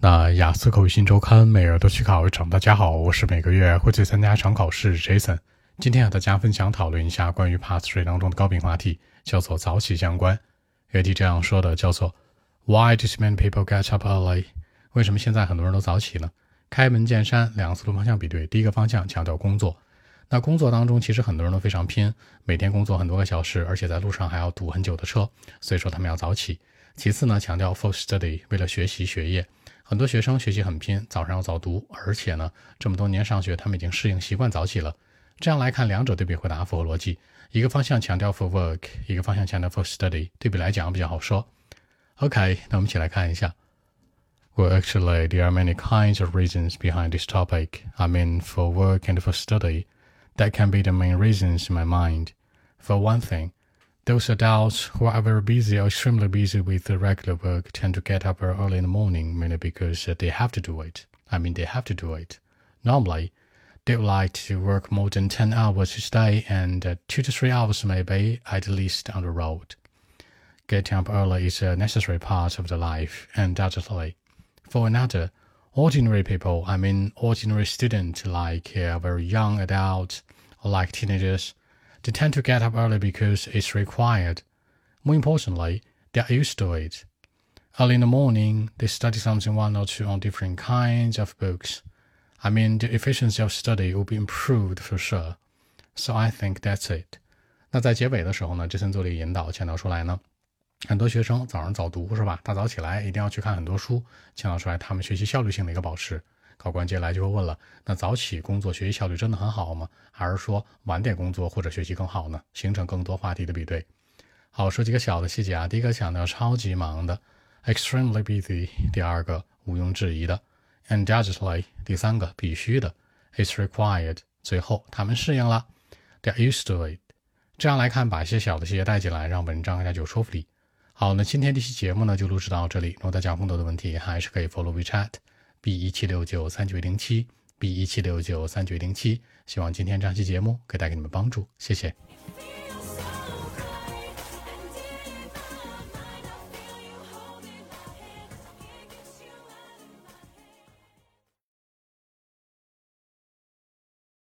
那雅思口语新周刊每日都去考一场。大家好，我是每个月会去参加一场考试 Jason。今天和大家分享讨论一下关于 Pass Three 当中的高频话题，叫做早起相关。有题这样说的，叫做 Why do so many people get up early？为什么现在很多人都早起呢？开门见山，两个思路方向比对。第一个方向强调工作，那工作当中其实很多人都非常拼，每天工作很多个小时，而且在路上还要堵很久的车，所以说他们要早起。其次呢，强调 for study，为了学习学业。很多学生学习很拼，早上要早读，而且呢，这么多年上学，他们已经适应习惯早起了。这样来看，两者对比回答符合逻辑。一个方向强调 for work，一个方向强调 for study，对比来讲比较好说。OK，那我们一起来看一下。Well, actually, there are many kinds of reasons behind this topic. I mean, for work and for study, that can be the main reasons in my mind. For one thing. Those adults who are very busy or extremely busy with the regular work tend to get up early in the morning, mainly because they have to do it. I mean, they have to do it. Normally, they would like to work more than 10 hours each day and uh, 2 to 3 hours maybe at least on the road. Getting up early is a necessary part of the life, undoubtedly. For another, ordinary people, I mean ordinary students like uh, very young adults or like teenagers, they tend to get up early because it's required. More importantly, they are used to it. Early in the morning, they study something one or two on different kinds of books. I mean, the efficiency of study will be improved for sure. So I think that's it. 那在结尾的时候呢，Jason 做了一个引导，强调出来呢，很多学生早上早读是吧？大早起来一定要去看很多书，强调出来他们学习效率性的一个保持。考官接下来就会问了：那早起工作学习效率真的很好吗？还是说晚点工作或者学习更好呢？形成更多话题的比对。好，说几个小的细节啊。第一个强调超级忙的，extremely busy。第二个毋庸置疑的，undoubtedly。第三个必须的，it's required。最后他们适应了，they're used to it。这样来看，把一些小的细节带进来，让文章更加有说服力。好，那今天这期节目呢就录制到这里。如果大家有更多的问题，还是可以 follow WeChat。B 一七六九三九零七，B 一七六九三九零七，希望今天这期节目可以带给你们帮助，谢谢。